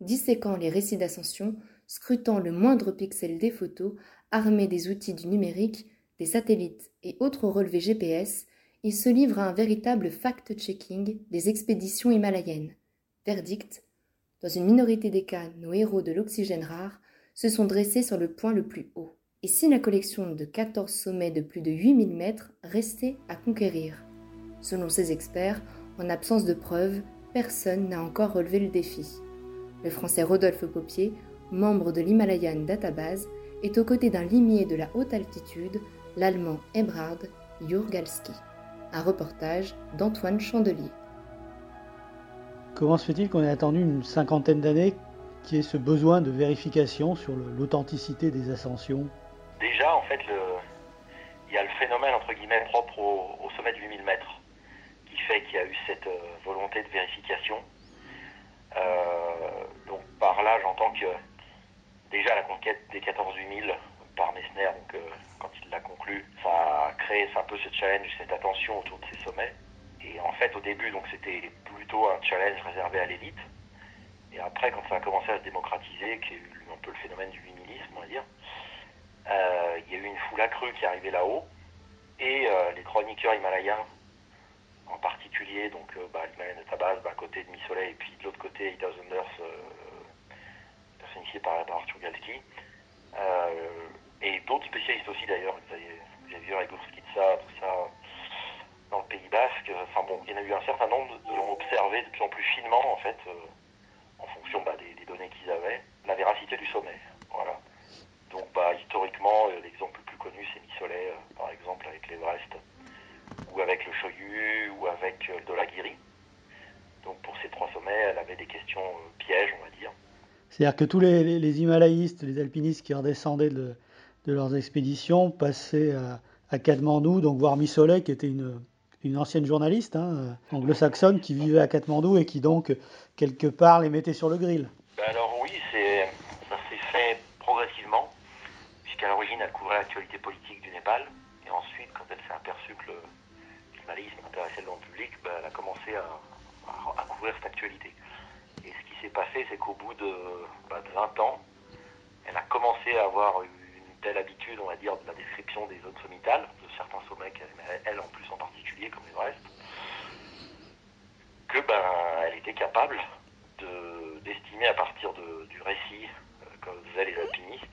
Disséquant les récits d'ascension, scrutant le moindre pixel des photos, armés des outils du numérique, des satellites et autres relevés GPS, ils se livrent à un véritable fact-checking des expéditions himalayennes. Verdict Dans une minorité des cas, nos héros de l'oxygène rare se sont dressés sur le point le plus haut. Et si la collection de 14 sommets de plus de 8000 mètres restait à conquérir? Selon ces experts, en absence de preuves, personne n'a encore relevé le défi. Le français Rodolphe Popier, membre de l'Himalayan Database, est aux côtés d'un limier de la haute altitude, l'allemand Ebrard Jurgalski. Un reportage d'Antoine Chandelier. Comment se fait-il qu'on ait attendu une cinquantaine d'années qui ait ce besoin de vérification sur l'authenticité des ascensions? Déjà, en fait, il y a le phénomène entre guillemets propre au, sommet de 8000 mètres qui fait qu'il y a eu cette euh, volonté de vérification. Euh, par là, j'entends que déjà la conquête des 14 000 par Messner, euh, quand il l'a conclu, ça a créé un peu ce challenge, cette attention autour de ces sommets. Et en fait, au début, c'était plutôt un challenge réservé à l'élite. Et après, quand ça a commencé à se démocratiser, qui est un peu le phénomène du humilisme, on va dire, euh, il y a eu une foule accrue qui arrivée là-haut. Et euh, les chroniqueurs himalayens, en particulier, donc bah, l'Himalayan de Tabas, d'un côté de Mi-Soleil, et puis de l'autre côté, Ida Zunders, initié par, Arthur Galski. Euh, et d'autres spécialistes aussi d'ailleurs, avez, vu Igor Skitsa, tout ça, dans le Pays Basque. Enfin bon, il y en a eu un certain nombre qui ont observé de plus en plus finement, en fait, euh, en fonction bah, des, données qu'ils avaient, la véracité du sommet. Voilà. Donc bah, historiquement, euh, l'exemple le plus connu, c'est Missolet, par exemple, avec l'Everest, ou avec le Shoyu, ou avec le Dolagiri. Donc pour ces trois sommets, elle avait des questions pièges, on va dire. C'est-à-dire que tous les, les, Himalayistes, les alpinistes qui redescendaient de, leurs expéditions passaient à, Katmandou, donc voir Missolet, qui était une, ancienne journaliste hein, anglo-saxonne qui vivait à Katmandou et qui donc, quelque part, les mettait sur le grill. Ben alors oui, ça s'est fait progressivement, puisqu'à l'origine, elle couvrait l'actualité politique du Népal. Et ensuite, quand elle s'est aperçue que l'himalayisme intéressait le grand public, ben, elle a commencé à, à couvrir cette actualité s'est passé, c'est qu'au bout de, 20 bah, ans, elle a commencé à avoir une telle habitude, on va dire, de la description des zones sommitales, de certains sommets, elle, en plus en particulier, comme l'Everest, que ben, elle était capable d'estimer à partir du récit euh, que faisaient les alpinistes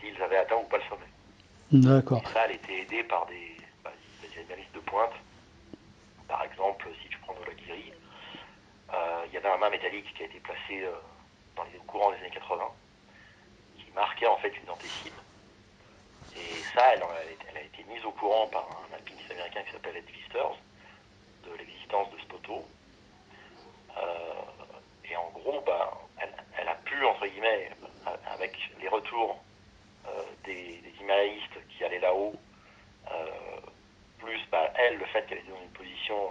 s'ils avaient atteint ou pas le sommet. D'accord. Et ça, elle était aidée par des, bah, de pointe. Par exemple, si euh, métallique qui a été placé euh, dans les courants des années 80, qui marquait en fait une dentécime. Et ça, elle, a été mise au courant par un alpiniste américain qui s'appelle Ed Visters de l'existence de ce poteau. Euh, et en gros, bah, elle, a pu, entre guillemets, avec les retours des, des Himalayistes qui allaient là-haut, plus bah, elle, le fait qu'elle était dans une position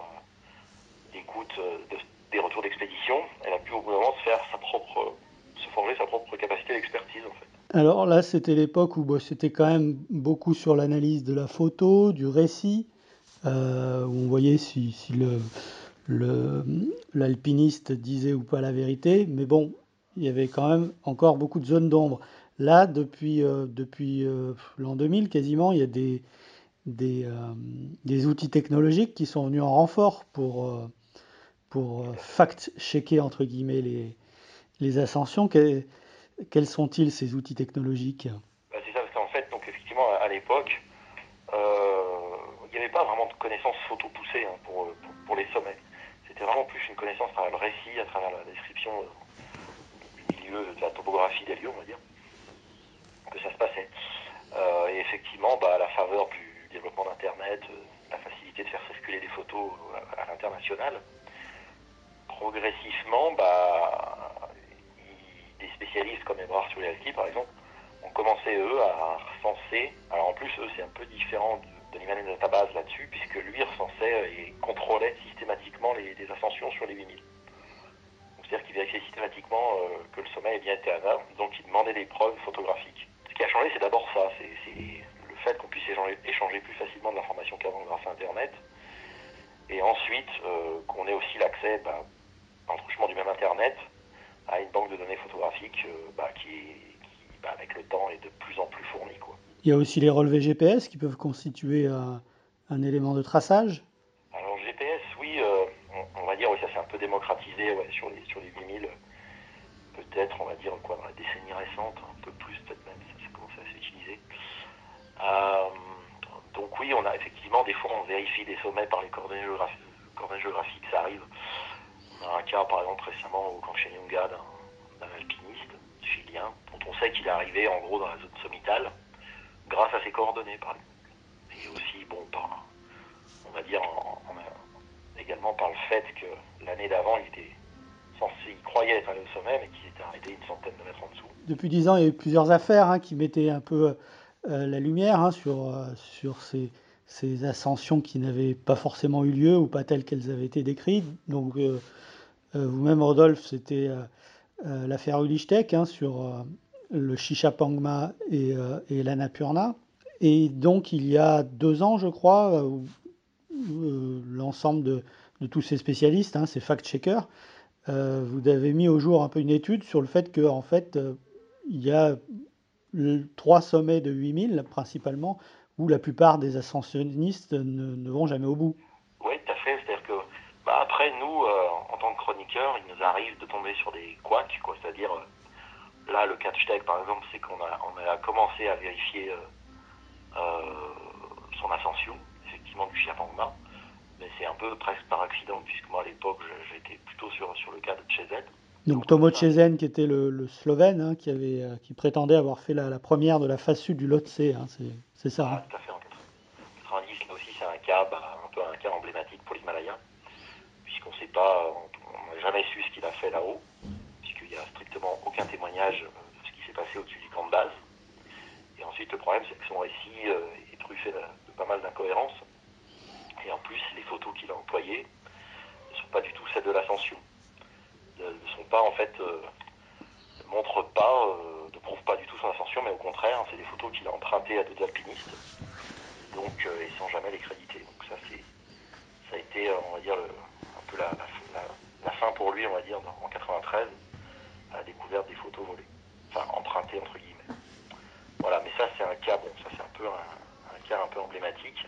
d'écoute de, des retours d'expédition, elle a pu au bout d'un moment se faire sa propre, se forger sa propre capacité d'expertise en fait. Alors là, c'était l'époque où c'était quand même beaucoup sur l'analyse de la photo, du récit, euh, où on voyait si, le, l'alpiniste disait ou pas la vérité, mais bon, il y avait quand même encore beaucoup de zones d'ombre. Là, depuis, depuis l'an 2000, quasiment, il y a des, des, outils technologiques qui sont venus en renfort pour, pour fact-checker, entre guillemets, les, les ascensions. quels sont-ils, ces outils technologiques? Bah, C'est ça, parce qu'en fait, donc, effectivement, à l'époque, il n'y avait pas vraiment de connaissances photo poussées hein, pour, pour, les sommets. C'était vraiment plus une connaissance à travers le récit, à travers la description du milieu, de la topographie des lieux, on va dire, que ça se passait. Euh, et effectivement, bah, à la faveur du développement d'Internet, euh, la facilité de faire circuler des photos à, l'international, progressivement, bah, des spécialistes comme Ebrard Soulialki, par exemple, ont commencé, eux, à recenser. Alors en plus, eux, c'est un peu différent de de Database là-dessus, puisque lui recensait et contrôlait systématiquement les, ascensions sur les 8000. C'est-à-dire qu'il vérifiait systématiquement euh, que le sommet est bien été atteint, donc il demandait des preuves photographiques. Ce qui a changé, c'est d'abord ça, c'est le fait qu'on puisse échanger, plus facilement de l'information qu'avant grâce à Internet, et ensuite euh, qu'on ait aussi l'accès, bah, en du même Internet, à une banque de données photographiques euh, bah, qui, bah, avec le temps, est de plus en plus fournie. Quoi. Il y a aussi les relevés GPS qui peuvent constituer un, un élément de traçage. Alors GPS, oui, euh, on, va dire, oui, ça s'est un peu démocratisé sur, les, sur les 8000. Peut-être, on va dire, quoi, dans la décennie récente, un peu plus peut-être même, ça, ça commence à s'utiliser. Euh, donc oui, on a effectivement, des fois, on vérifie des sommets par les coordonnées géographiques, coordonnées géographiques ça arrive. On a un cas, par exemple, récemment au camp Chenyunga d'un alpiniste chilien, dont on sait qu'il est arrivé, en gros, dans la zone sommitale grâce à ses coordonnées, par exemple. Et aussi, bon, par, on va dire, également par le fait que l'année d'avant, il était censé, il croyait être allé au sommet, mais qu'il était arrêté une centaine de mètres en dessous. Depuis dix ans, il y a eu plusieurs affaires hein, qui mettaient un peu euh, la lumière hein, sur, euh, sur ces, ces, ascensions qui n'avaient pas forcément eu lieu ou pas telles qu'elles avaient été décrites. Donc, euh, vous-même, Rodolphe, c'était l'affaire Ulichtek hein, sur le Shishapangma et, euh, et l'Annapurna. Et donc, il y a deux ans, je crois, euh, euh, l'ensemble de, tous ces spécialistes, hein, ces fact-checkers, vous avez mis au jour un peu une étude sur le fait qu'en en fait, il y a trois sommets de 8000 principalement, où la plupart des ascensionnistes ne, vont jamais au bout. Oui, tout à fait. C'est-à-dire que, bah, après, nous, en tant que chroniqueurs, il nous arrive de tomber sur des couacs, quoi, c'est-à-dire Là, le catch-tech, par exemple, c'est qu'on a, commencé à vérifier euh, euh, son ascension, effectivement, du Chiapangma. Mais c'est un peu presque par accident, puisque moi, à l'époque, j'étais plutôt sur, sur le cas de Chezen. Donc Tomo Chezen, qui était le, Slovène, hein, qui, avait, euh, qui prétendait avoir fait la, première de la phase sud du Lhotse, hein, c'est ça. Ah, tout à fait, en 90, là aussi, c'est un cas, bah, un peu un cas emblématique pour l'Himalaya, puisqu'on sait pas, on n'a jamais su ce qu'il a fait là-haut il n'y a strictement aucun témoignage de ce qui s'est passé au-dessus du camp de base. Et ensuite, le problème, c'est que son récit euh, est truffé de, pas mal d'incohérences. Et en plus, les photos qu'il a employées ne sont pas du tout celles de l'ascension. Ne, sont pas, en fait, euh, ne montrent pas, ne prouvent pas du tout son ascension, mais au contraire, c'est des photos qu'il a empruntées à d'autres alpinistes. Donc, et sans jamais les créditer. Donc, ça, c'est, ça a été, on va dire, un peu la, la, fin pour lui, on va dire, en 93 à la découverte des photos volées, enfin empruntées entre guillemets. Voilà, mais ça c'est un cas, bon, ça c'est un peu un, cas un peu emblématique.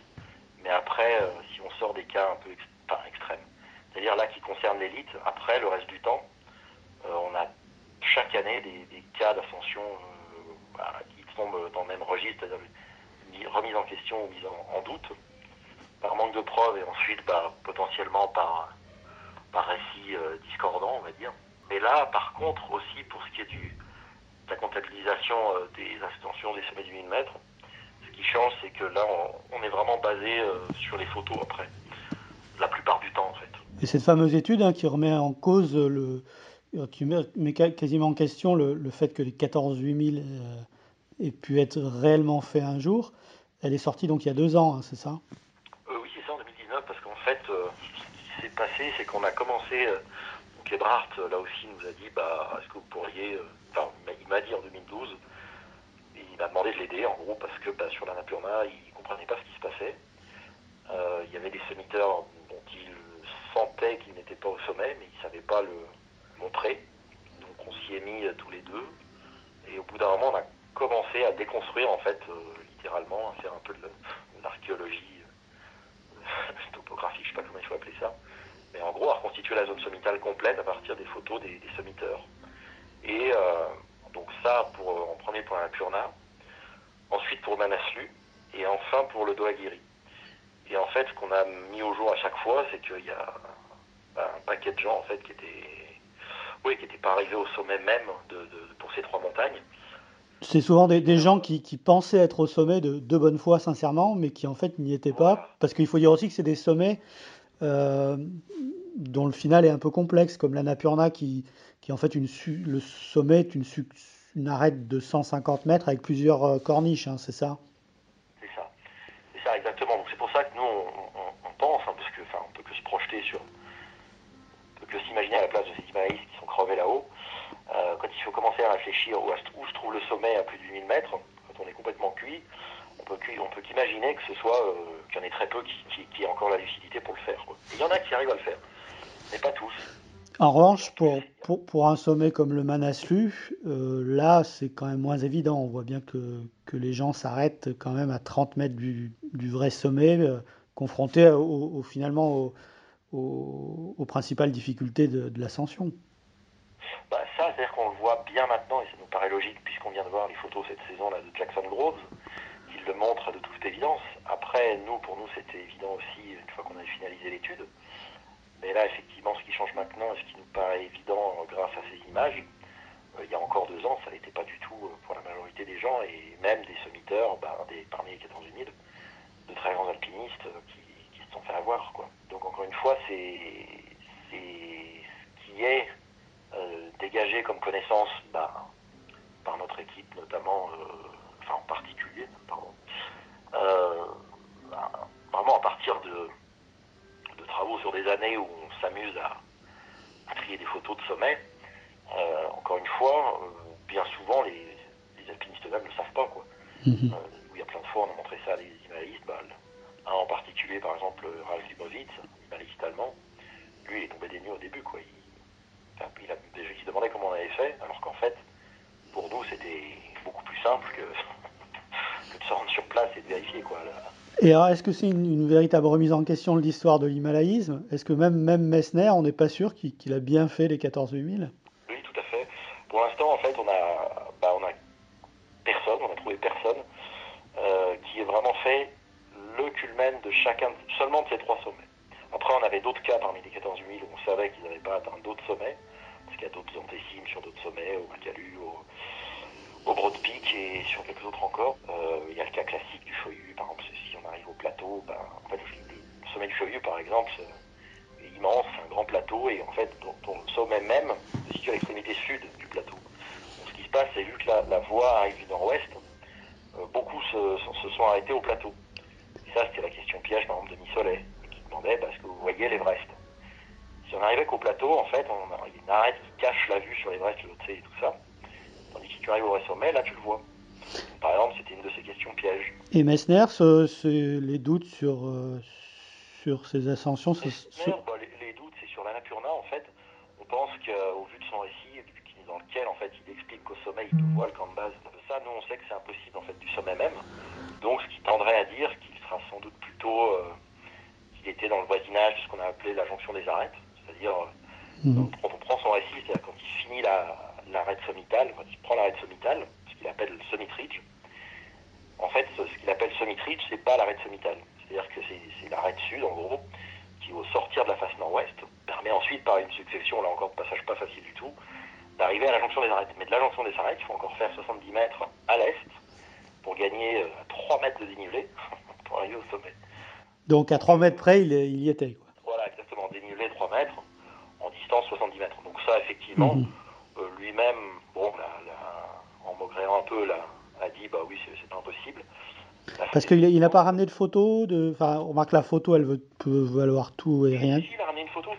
Mais après, euh, si on sort des cas un peu extrêmes, c'est-à-dire là qui concernent l'élite, après le reste du temps, euh, on a chaque année des, cas d'ascension euh, qui tombent dans le même registre, c'est-à-dire remise en question ou mise en, doute, par manque de preuves et ensuite bah, potentiellement par, par récit discordant, on va dire. Mais là, par contre, aussi pour ce qui est de la comptabilisation euh, des extensions des sommets du 1000 mètres, ce qui change, c'est que là, on, est vraiment basé euh, sur les photos après, la plupart du temps en fait. Et cette fameuse étude hein, qui remet en cause le, qui met quasiment en question le, fait que les 14 8000 euh, aient pu être réellement faits un jour, elle est sortie donc il y a deux ans, hein, c'est ça? Oui, c'est ça, en 2019, parce qu'en fait, ce qui s'est passé, c'est qu'on a commencé Kebrart, là aussi, nous a dit bah, est-ce que vous pourriez. Euh, enfin, il m'a dit en 2012, il m'a demandé de l'aider, en gros, parce que bah, sur la Napurna, il ne comprenait pas ce qui se passait. Euh, il y avait des semiteurs dont il sentait qu'il n'était pas au sommet, mais il ne savait pas le montrer. Donc on s'y est mis tous les deux. Et au bout d'un moment, on a commencé à déconstruire, en fait, littéralement, à faire un peu de l'archéologie topographique, je ne sais pas comment il faut appeler ça. Mais en gros, à reconstituer la zone sommitale complète à partir des photos des, des sommiteurs. Et donc ça, pour, en premier pour la Purna, ensuite pour Manaslu, et enfin pour le Doagiri. Et en fait, ce qu'on a mis au jour à chaque fois, c'est qu'il y a un paquet de gens en fait qui étaient, oui, qui pas arrivés au sommet même de, pour ces trois montagnes. C'est souvent des, gens qui, pensaient être au sommet de, de bonne foi, sincèrement, mais qui en fait n'y étaient pas. Parce qu'il faut dire aussi que c'est des sommets euh, dont le final est un peu complexe, comme la Napurna, qui, qui en fait une, le sommet est une, une arête de 150 mètres avec plusieurs euh, corniches, hein, c'est ça C'est ça, c'est ça exactement. Donc c'est pour ça que nous on, pense, hein, parce que enfin on peut que se projeter sur, on peut que s'imaginer à la place de ces Himalayistes qui sont crevés là-haut. Euh, quand il faut commencer à réfléchir où, où, se trouve le sommet à plus de 8000 mètres, quand on est complètement cuit, on peut, on peut qu'imaginer que ce soit euh, qu'il y en ait très peu qui, qui, qui aient encore la lucidité pour le faire. il y en a qui arrivent à le faire, mais pas tous. En revanche, pour, pour, pour, un sommet comme le Manaslu, euh, là, c'est quand même moins évident. On voit bien que, que les gens s'arrêtent quand même à 30 mètres du, du vrai sommet, euh, confrontés au, finalement aux principales difficultés de, de l'ascension. Bah ça, c'est-à-dire qu'on le voit bien maintenant, et ça nous paraît logique, puisqu'on vient de voir les photos cette saison là de Jackson Groves, qui le montre de toute évidence. Après, nous, pour nous, c'était évident aussi, une fois qu'on avait finalisé l'étude. Mais là, effectivement, ce qui change maintenant, et ce qui nous paraît évident grâce à ces images, euh, il y a encore deux ans, ça n'était pas du tout euh, pour la majorité des gens, et même des sommiteurs, ben, des, parmi les 14 000, de très grands alpinistes euh, qui, se sont fait avoir. Quoi. Donc encore une fois, c'est ce qui est euh, dégagé comme connaissance ben, par notre équipe, notamment, euh, enfin en particulier, pardon, euh, ben, vraiment à partir de travaux sur des années où on s'amuse à, trier des photos de sommet, euh, encore une fois, bien souvent, les, alpinistes eux-mêmes ne savent pas. Quoi. Mhm. Euh, il y a plein de fois, on a montré ça à des himalayistes. Bah, un en particulier, par exemple, Ralf Limowitz, himalayiste allemand, lui, il est tombé des nues au début. Quoi. Il, il, a, déjà, il se demandait comment on avait fait, alors qu'en fait, pour nous, c'était beaucoup plus simple que, que, de se rendre sur place et de vérifier. Quoi, et alors, est-ce que c'est une, véritable remise en question de l'histoire de l'himalayisme? Est-ce que même, même Messner, on n'est pas sûr qu'il a bien fait les 14 8000 Oui, tout à fait. Pour l'instant, en fait, on a, bah, on a personne, on a trouvé personne euh, qui ait vraiment fait le culmen de chacun, seulement de ces trois sommets. On avait d'autres cas parmi les 14 8000 où on savait qu'ils n'avaient pas atteint d'autres sommets, parce qu'il y a d'autres antécimes sur d'autres sommets, au Makalu, au, Broad Peak et sur quelques autres encore. Euh, il y a le cas classique du Choyu, par exemple, si on arrive au plateau, ben, en fait, le sommet du Choyu, par exemple, est immense, c'est un grand plateau, et en fait, ton, sommet même se situe à l'extrémité sud du plateau. Ce qui se passe, c'est vu que la, voie arrive du nord-ouest, euh, beaucoup se, se, sont arrêtés au plateau. Et ça, c'était la question piège, par exemple, de Missolet, parce que vous voyez l'Everest. Si on arrivait qu'au plateau, en fait, on a une arête qui cache la vue sur l'Everest, le et tout ça. Tandis que si tu arrives au sommet, là tu le vois. Par exemple, c'était une de ces questions pièges. Et Messner, ce, les doutes sur, euh, sur ces ascensions Messner, bah, les, les, doutes, c'est sur l'Annapurna, en fait. On pense qu'au vu de son récit, dans lequel en fait, il explique qu'au sommet, il voit le camp de base. Ça, nous, on sait que c'est impossible en fait, du sommet même. Donc, ce qui tendrait à dire qu'il sera sans doute plutôt euh, qu'il ce qu'on a appelé la jonction des arêtes. C'est-à-dire, euh, mmh. quand on prend son récit, c'est-à-dire quand il finit la, l'arête sommitale, quand il prend l'arête sommitale, ce qu'il appelle le summit ridge, en fait, ce qu'il appelle summit ridge, c'est pas l'arête sommitale. C'est-à-dire que c'est l'arête sud, en gros, qui, au sortir de la face nord-ouest, permet ensuite, par une succession, là encore de passage pas facile du tout, d'arriver à la jonction des arêtes. Mais de la jonction des arêtes, il faut encore faire 70 mètres à l'est pour gagner 3 euh, mètres de dénivelé pour arriver au sommet. Donc à 3 mètres près, il, y était. Quoi. Voilà, exactement. Dénivelé 3 mètres, en distance 70 mètres. Donc ça, effectivement, mhm. Euh, lui-même, bon, en maugréant un peu, là, a dit bah oui, c'est impossible. Parce qu'il n'a pas ramené de photos de... Enfin, on remarque la photo, elle veut, peut valoir tout et rien. il a ramené une photo.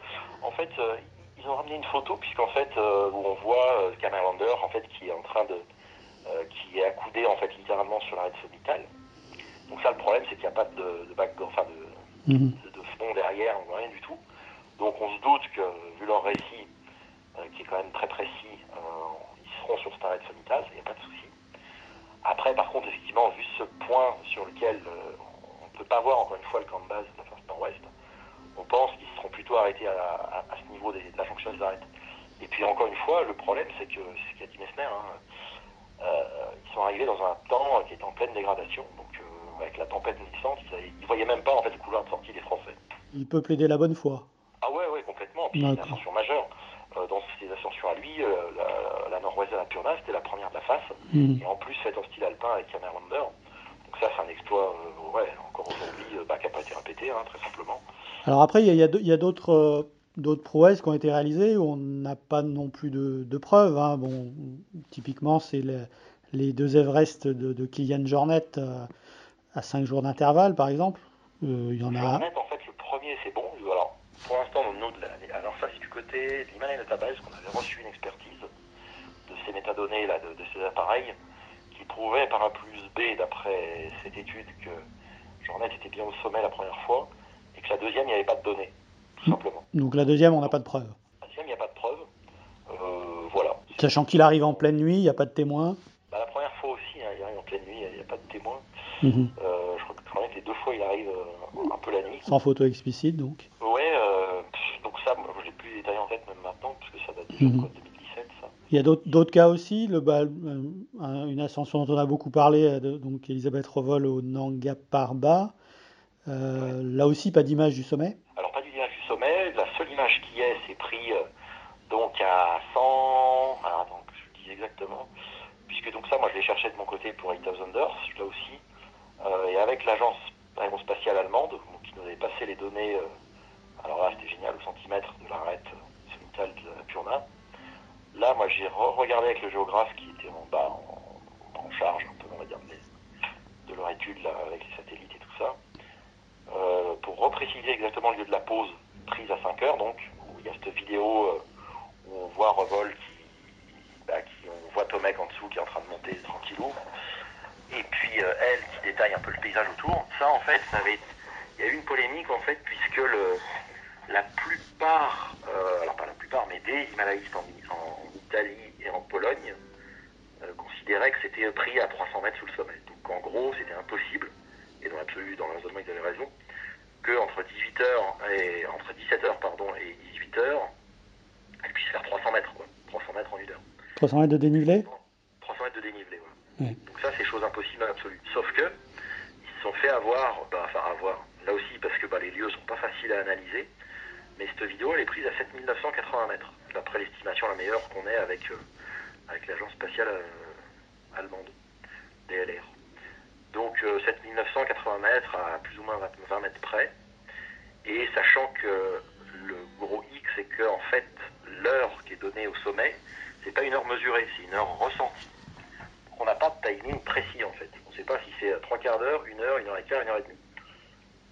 En fait, euh, ils ont ramené une photo, puisqu'en fait, euh, où on voit euh, Camerlander, en fait, qui est en train de... qui est accoudé, en fait, littéralement sur l'arrêt sommitale. Donc ça, le problème, c'est qu'il n'y a pas de, de, enfin, de, mhm. de, fond derrière, rien du tout. Donc on se doute que, vu leur récit, qui est quand même très précis, ils seront sur cet arrêt de Sonitas, il n'y a pas de souci. Après, par contre, effectivement, vu ce point sur lequel on ne peut pas voir encore une fois le camp de base de la face nord-ouest, on pense qu'ils seront plutôt arrêtés à, ce niveau de la fonction des arêtes. Et puis encore une fois, le problème, c'est que ce qu'a dit Messner, hein, ils sont arrivés dans un temps qui est en pleine dégradation. Donc avec la tempête naissante, ils ne voyaient même pas en fait le couloir de sortie des Français. Il peut plaider la bonne foi. Ah ouais, ouais, complètement. Puis une ascension majeure. Euh, dans ces ascensions à lui, euh, la, nord-ouest de la Purna, c'était la première de la face. Hmm. Et en plus, faite en style alpin avec Camerlander. Donc ça, c'est un exploit, euh, ouais, encore aujourd'hui, bah, qui n'a pas été répété, hein, très simplement. Alors après, il y a, d'autres d'autres prouesses qui ont été réalisées où on n'a pas non plus de, preuves. Hein. Bon, typiquement, c'est les deux Everest de, de Kylian Jornet à 5 jours d'intervalle, par exemple euh, Il y en a. en fait, le premier, c'est bon. Alors, pour l'instant, nous, alors ça, c'est du côté de l'Himalaya Database, qu'on avait reçu une expertise de ces métadonnées, là, de, ces appareils, qui prouvait par A plus B, d'après cette étude, que Jornet était bien au sommet la première fois, et que la deuxième, il n'y avait pas de données, tout simplement. Donc la deuxième, on n'a pas de preuve La deuxième, il n'y a pas de preuve. Euh, voilà. Sachant qu'il arrive en pleine nuit, il n'y a pas de témoin bah, La première fois aussi, hein, il arrive en pleine nuit, il n'y a, pas de Mhm. Euh, je, crois, que les deux fois il arrive euh, un peu la nuit. Sans photo explicite donc Ouais, euh, donc ça, je l'ai plus détaillé en tête même maintenant, parce que ça date déjà de 2017 ça. Il y a d'autres cas aussi, le, bah, une ascension dont on a beaucoup parlé, donc Elisabeth Revol au Nanga Parbat. Là aussi, pas d'image du sommet Alors, pas d'image du sommet. La seule image qui est, c'est pris donc à 100. Alors, attends, je dis exactement. Puisque donc ça, moi, je l'ai cherché de mon côté pour 8000 Unders, là aussi. Euh, et avec l'agence aérospatiale allemande, qui nous avait passé les données, euh, alors là c'était génial, au centimètre de l'arête euh, de la Purna. Là, moi j'ai regardé avec le géographe qui était en bas, en, charge un peu, on va dire, de, leur étude là, avec les satellites et tout ça, pour repréciser exactement le lieu de la pause prise à 5 heures, donc, où il y a cette vidéo où on voit Revol qui, bah, on voit Tomek en dessous qui est en train de monter tranquillou et puis euh, elle qui détaille un peu le paysage autour. Ça, en fait, ça avait, il y a eu une polémique en fait puisque le, la plupart, euh, alors pas la plupart, mais des Himalayistes en, Italie et en Pologne euh, considéraient que c'était pris à 300 mètres sous le sommet. Donc en gros, c'était impossible, et dans l'absolu, dans le raisonnement, ils avaient raison, que entre 18h et entre 17h pardon et 18h, elle puisse faire 300 mètres, quoi. 300 mètres en une heure. 300 mètres de dénivelé? 300 mètres de dénivelé, Donc ça, c'est chose impossible absolue. Sauf que ils se sont fait avoir, bah, enfin avoir, là aussi parce que bah, les lieux sont pas faciles à analyser. Mais cette vidéo, elle est prise à 7980 mètres, d'après l'estimation la meilleure qu'on ait avec, euh, avec l'agence spatiale euh, allemande, DLR. Donc 7980 euh, mètres à plus ou moins 20 mètres près. Et sachant que le gros X, c'est que en fait, l'heure qui est donnée au sommet, c'est pas une heure mesurée, c'est une heure ressentie on n'a pas de timing précis en fait. On ne sait pas si c'est trois quarts d'heure, une heure, une heure et quart, une heure et demie.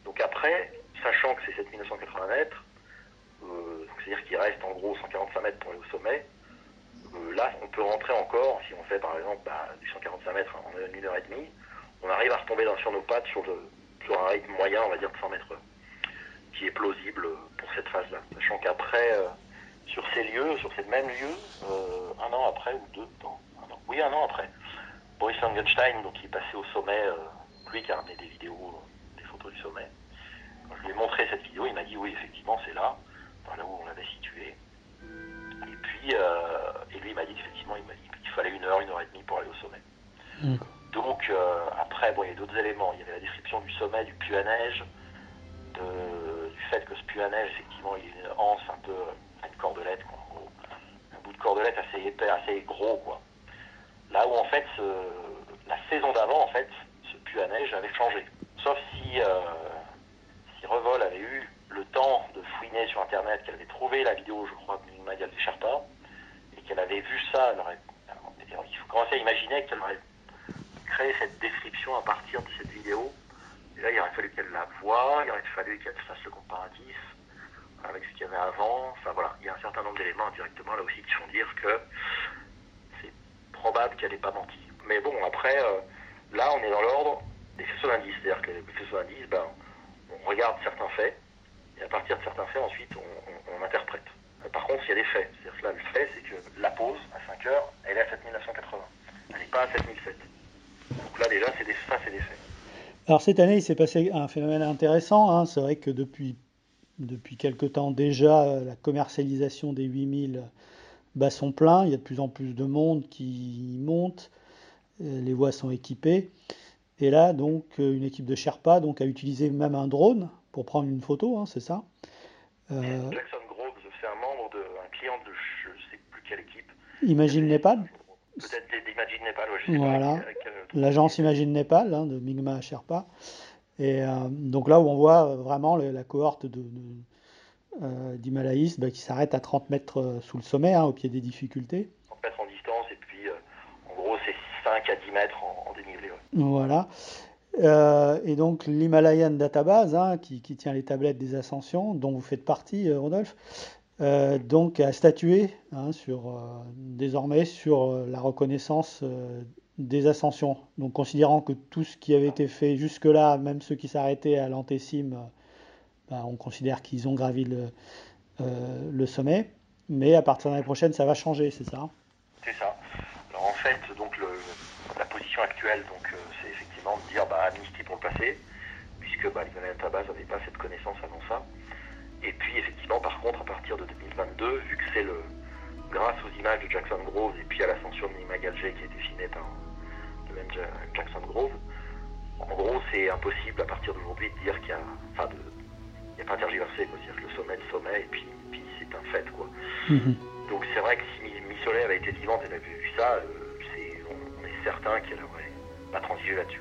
Donc après, sachant que c'est 7980 mètres, euh, c'est-à-dire qu'il reste en gros 145 mètres pour aller au sommet, euh, là on peut rentrer encore, si on fait par exemple bah, du 145 mètres en une heure et demie, on arrive à retomber sur nos pattes sur, un rythme moyen, on va dire de 100 mètres qui est plausible pour cette phase-là. Sachant qu'après, euh, sur ces lieux, sur ces mêmes lieux, un an après ou deux, an, oui un an après, Boris Langenstein, donc, qui est passé au sommet, euh, lui qui a ramené des vidéos, des photos du sommet. Quand je lui ai montré cette vidéo, il m'a dit oui, effectivement, c'est là, là où on l'avait situé. Et puis, euh, et lui, il m'a dit effectivement, il, qu'il fallait une heure, une heure et demie pour aller au sommet. Donc, euh, après, bon, il y a d'autres éléments. Il y avait la description du sommet, du puits à neige, du fait que ce puits à neige, effectivement, il est une anse un peu, une cordelette, quoi, en gros. Un bout de cordelette assez épais, assez gros, quoi. Là où en fait la saison d'avant, en fait, ce puits à neige avait changé. Sauf si, euh, si Revol avait eu le temps de fouiner sur internet, qu'elle avait trouvé la vidéo, je crois, de Magal des Sherpas, et qu'elle avait vu ça, il faut commencer à imaginer qu'elle aurait créé cette description à partir de cette vidéo. Et là, il aurait fallu qu'elle la voie, il aurait fallu qu'elle fasse le comparatif avec ce qu'il y avait avant. Enfin voilà, il y a un certain nombre d'éléments directement là aussi qui font dire que probable qu'elle n'ait pas menti. Mais bon, après, euh, là, on est dans l'ordre des faisceaux d'indices. C'est-à-dire que les faisceaux d'indices, ben, on regarde certains faits, et à partir de certains faits, ensuite, on, interprète. Par contre, il y a des faits. C'est-à-dire que là, le fait, c'est que la pause, à 5 heures, elle est à 7980. Elle n'est pas à 7007. Donc là, déjà, c'est des, ça, c'est des faits. Alors cette année, il s'est passé un phénomène intéressant. Hein. C'est vrai que depuis, depuis quelque temps déjà, la commercialisation des 8000 bat son plein. Il y a de plus en plus de monde qui monte. Les voies sont équipées. Et là, donc, une équipe de Sherpa donc, a utilisé même un drone pour prendre une photo, hein, c'est ça euh... Jackson Groves, c'est un membre de, un client de je ne sais plus quelle équipe. Imagine Népal Peut-être d'Imagine Népal, ouais, je sais voilà. pas. L'agence Imagine Népal hein, de Migma Sherpa. Et euh, donc là où on voit vraiment la cohorte de, de euh, bah, qui s'arrête à 30 mètres euh, sous le sommet, hein, au pied des difficultés. 30 mètres en distance, et puis en gros c'est 5 à 10 mètres en, en dénivelé. Ouais. Voilà. Euh, et donc l'Himalayan Database, hein, qui, qui, tient les tablettes des ascensions, dont vous faites partie, euh, Rodolphe, euh, donc a statué hein, sur, euh, désormais sur euh, la reconnaissance des ascensions. Donc considérant que tout ce qui avait été fait jusque-là, même ceux qui s'arrêtaient à l'antécime, ben, on considère qu'ils ont gravi le, le, sommet. Mais à partir de l'année prochaine, ça va changer, c'est ça? C'est ça. Alors en fait, donc la position actuelle, donc de dire bah, amnistie pour le passé, puisque bah, les Tabas n'avaient pas cette connaissance avant ça. Et puis effectivement, par contre, à partir de 2022, vu que c'est le grâce aux images de Jackson Grove et puis à l'ascension de Nima qui a été filmée par le même Jackson Grove, en gros, c'est impossible à partir d'aujourd'hui de dire qu'il y a, il y a pas tergiversé, quoi. C'est-à-dire que le sommet, le sommet, et puis, puis c'est un fait, quoi. Mm-hmm. Donc c'est vrai que si Miss Soleil avait été vivante et avait vu ça, euh, c'est, on, on, est certain qu'elle aurait pas transigé là-dessus.